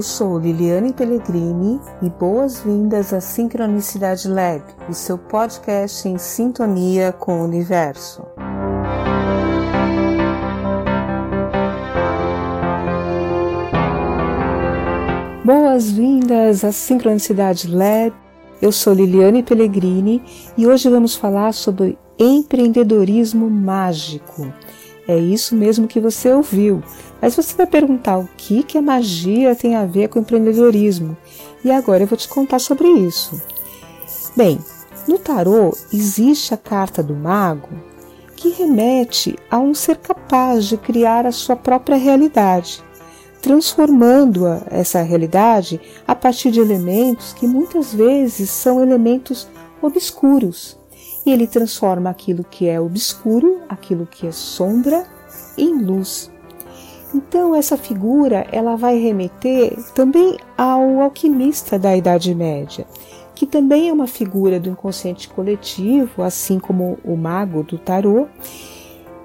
Eu sou Liliane Pellegrini e boas-vindas à Sincronicidade Lab, o seu podcast em sintonia com o universo. Boas-vindas à Sincronicidade Lab. Eu sou Liliane Pellegrini e hoje vamos falar sobre empreendedorismo mágico. É isso mesmo que você ouviu. Mas você vai perguntar o que, que a magia tem a ver com empreendedorismo. E agora eu vou te contar sobre isso. Bem, no tarô existe a carta do mago que remete a um ser capaz de criar a sua própria realidade, transformando -a, essa realidade a partir de elementos que muitas vezes são elementos obscuros, e ele transforma aquilo que é obscuro, aquilo que é sombra, em luz. Então essa figura ela vai remeter também ao alquimista da Idade Média, que também é uma figura do inconsciente coletivo, assim como o mago do tarô,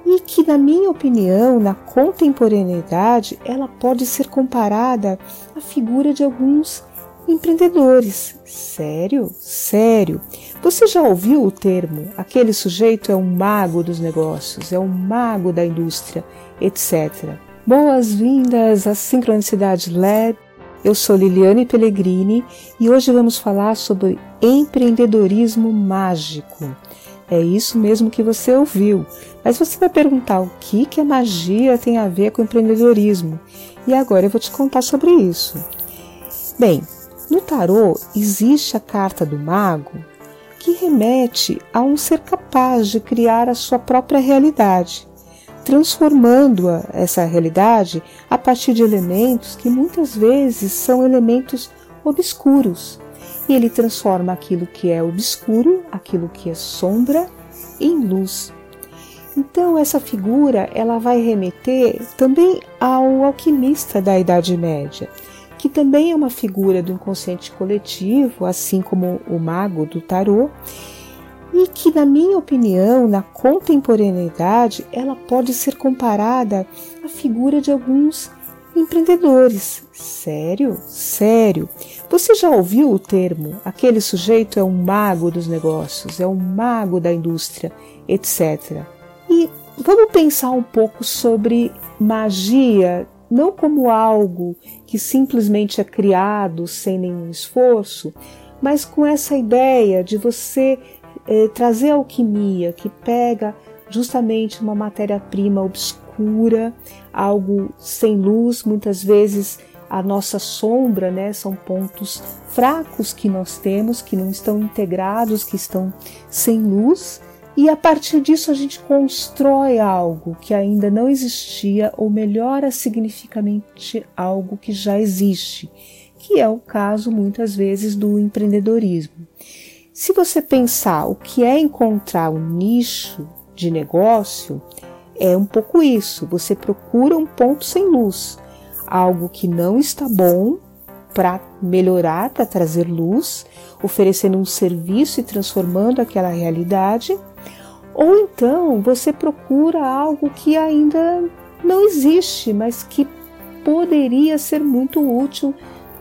e que, na minha opinião, na contemporaneidade, ela pode ser comparada à figura de alguns empreendedores. Sério? Sério. Você já ouviu o termo? Aquele sujeito é um mago dos negócios, é um mago da indústria, etc. Boas-vindas à Sincronicidade Lab. Eu sou Liliane Pellegrini e hoje vamos falar sobre empreendedorismo mágico. É isso mesmo que você ouviu. Mas você vai perguntar o que, que a magia tem a ver com empreendedorismo. E agora eu vou te contar sobre isso. Bem, no tarô existe a carta do mago que remete a um ser capaz de criar a sua própria realidade, transformando-a essa realidade a partir de elementos que muitas vezes são elementos obscuros. E ele transforma aquilo que é obscuro, aquilo que é sombra, em luz. Então essa figura ela vai remeter também ao alquimista da Idade Média, que também é uma figura do inconsciente coletivo, assim como o mago do tarô, e que, na minha opinião, na contemporaneidade, ela pode ser comparada à figura de alguns empreendedores. Sério? Sério. Você já ouviu o termo? Aquele sujeito é um mago dos negócios, é um mago da indústria, etc. E vamos pensar um pouco sobre magia não como algo que simplesmente é criado sem nenhum esforço, mas com essa ideia de você eh, trazer alquimia que pega justamente uma matéria-prima obscura, algo sem luz, muitas vezes a nossa sombra, né, são pontos fracos que nós temos, que não estão integrados, que estão sem luz, e a partir disso a gente constrói algo que ainda não existia ou melhora significativamente algo que já existe, que é o caso muitas vezes do empreendedorismo. Se você pensar o que é encontrar um nicho de negócio, é um pouco isso. Você procura um ponto sem luz, algo que não está bom para melhorar, para trazer luz, oferecendo um serviço e transformando aquela realidade ou então você procura algo que ainda não existe, mas que poderia ser muito útil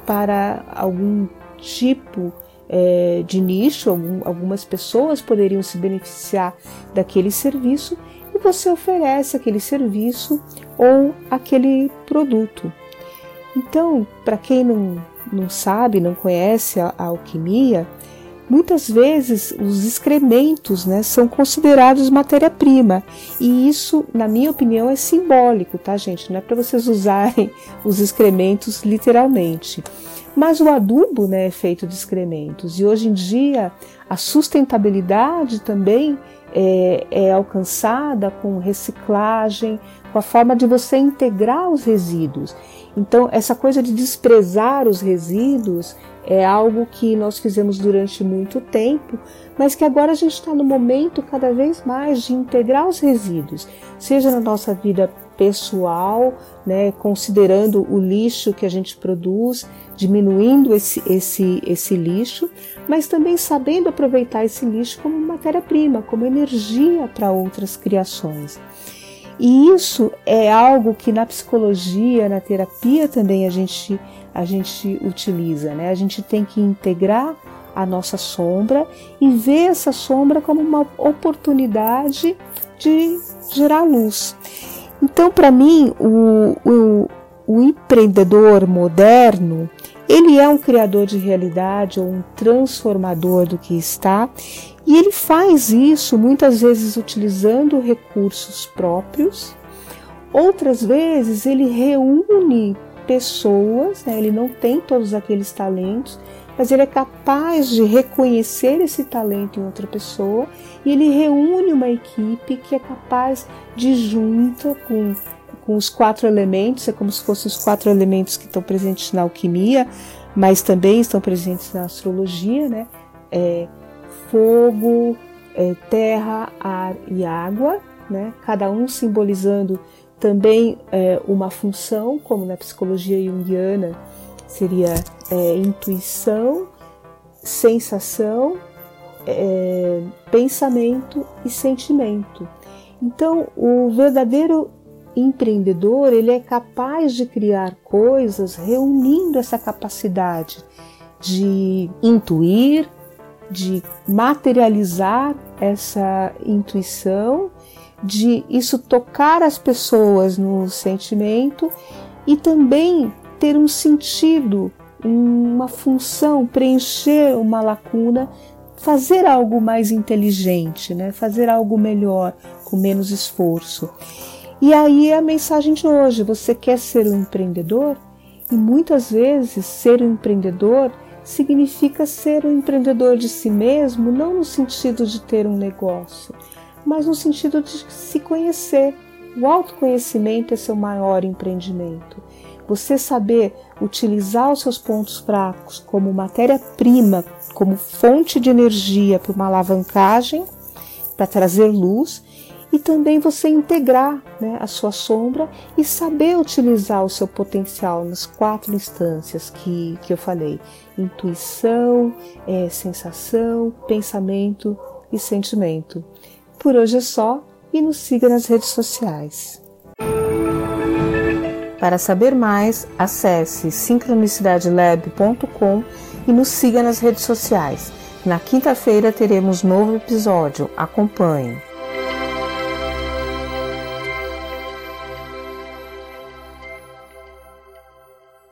para algum tipo é, de nicho, algum, algumas pessoas poderiam se beneficiar daquele serviço e você oferece aquele serviço ou aquele produto. Então, para quem não, não sabe, não conhece a, a alquimia, Muitas vezes os excrementos né, são considerados matéria-prima e isso, na minha opinião, é simbólico, tá, gente? Não é para vocês usarem os excrementos literalmente. Mas o adubo né, é feito de excrementos e hoje em dia a sustentabilidade também é, é alcançada com reciclagem, com a forma de você integrar os resíduos. Então, essa coisa de desprezar os resíduos é algo que nós fizemos durante muito tempo, mas que agora a gente está no momento cada vez mais de integrar os resíduos, seja na nossa vida pessoal, né, considerando o lixo que a gente produz, diminuindo esse, esse, esse lixo, mas também sabendo aproveitar esse lixo como matéria-prima, como energia para outras criações. E isso é algo que na psicologia, na terapia também a gente a gente utiliza, né? A gente tem que integrar a nossa sombra e ver essa sombra como uma oportunidade de gerar luz. Então, para mim, o, o, o empreendedor moderno ele é um criador de realidade ou um transformador do que está, e ele faz isso muitas vezes utilizando recursos próprios, outras vezes ele reúne pessoas, né? ele não tem todos aqueles talentos, mas ele é capaz de reconhecer esse talento em outra pessoa e ele reúne uma equipe que é capaz de junto com com os quatro elementos, é como se fossem os quatro elementos que estão presentes na alquimia, mas também estão presentes na astrologia, né? É, fogo, é, terra, ar e água, né? Cada um simbolizando também é, uma função, como na psicologia junguiana seria é, intuição, sensação, é, pensamento e sentimento. Então, o verdadeiro empreendedor ele é capaz de criar coisas reunindo essa capacidade de intuir, de materializar essa intuição, de isso tocar as pessoas no sentimento e também ter um sentido, uma função, preencher uma lacuna, fazer algo mais inteligente, né? fazer algo melhor, com menos esforço. E aí é a mensagem de hoje: você quer ser um empreendedor? E muitas vezes ser um empreendedor significa ser um empreendedor de si mesmo, não no sentido de ter um negócio, mas no sentido de se conhecer. O autoconhecimento é seu maior empreendimento. Você saber utilizar os seus pontos fracos como matéria-prima, como fonte de energia para uma alavancagem, para trazer luz e também você integrar né, a sua sombra e saber utilizar o seu potencial nas quatro instâncias que, que eu falei: intuição, é, sensação, pensamento e sentimento. Por hoje é só e nos siga nas redes sociais. Para saber mais, acesse sincronicidadelab.com e nos siga nas redes sociais. Na quinta-feira teremos novo episódio. Acompanhe.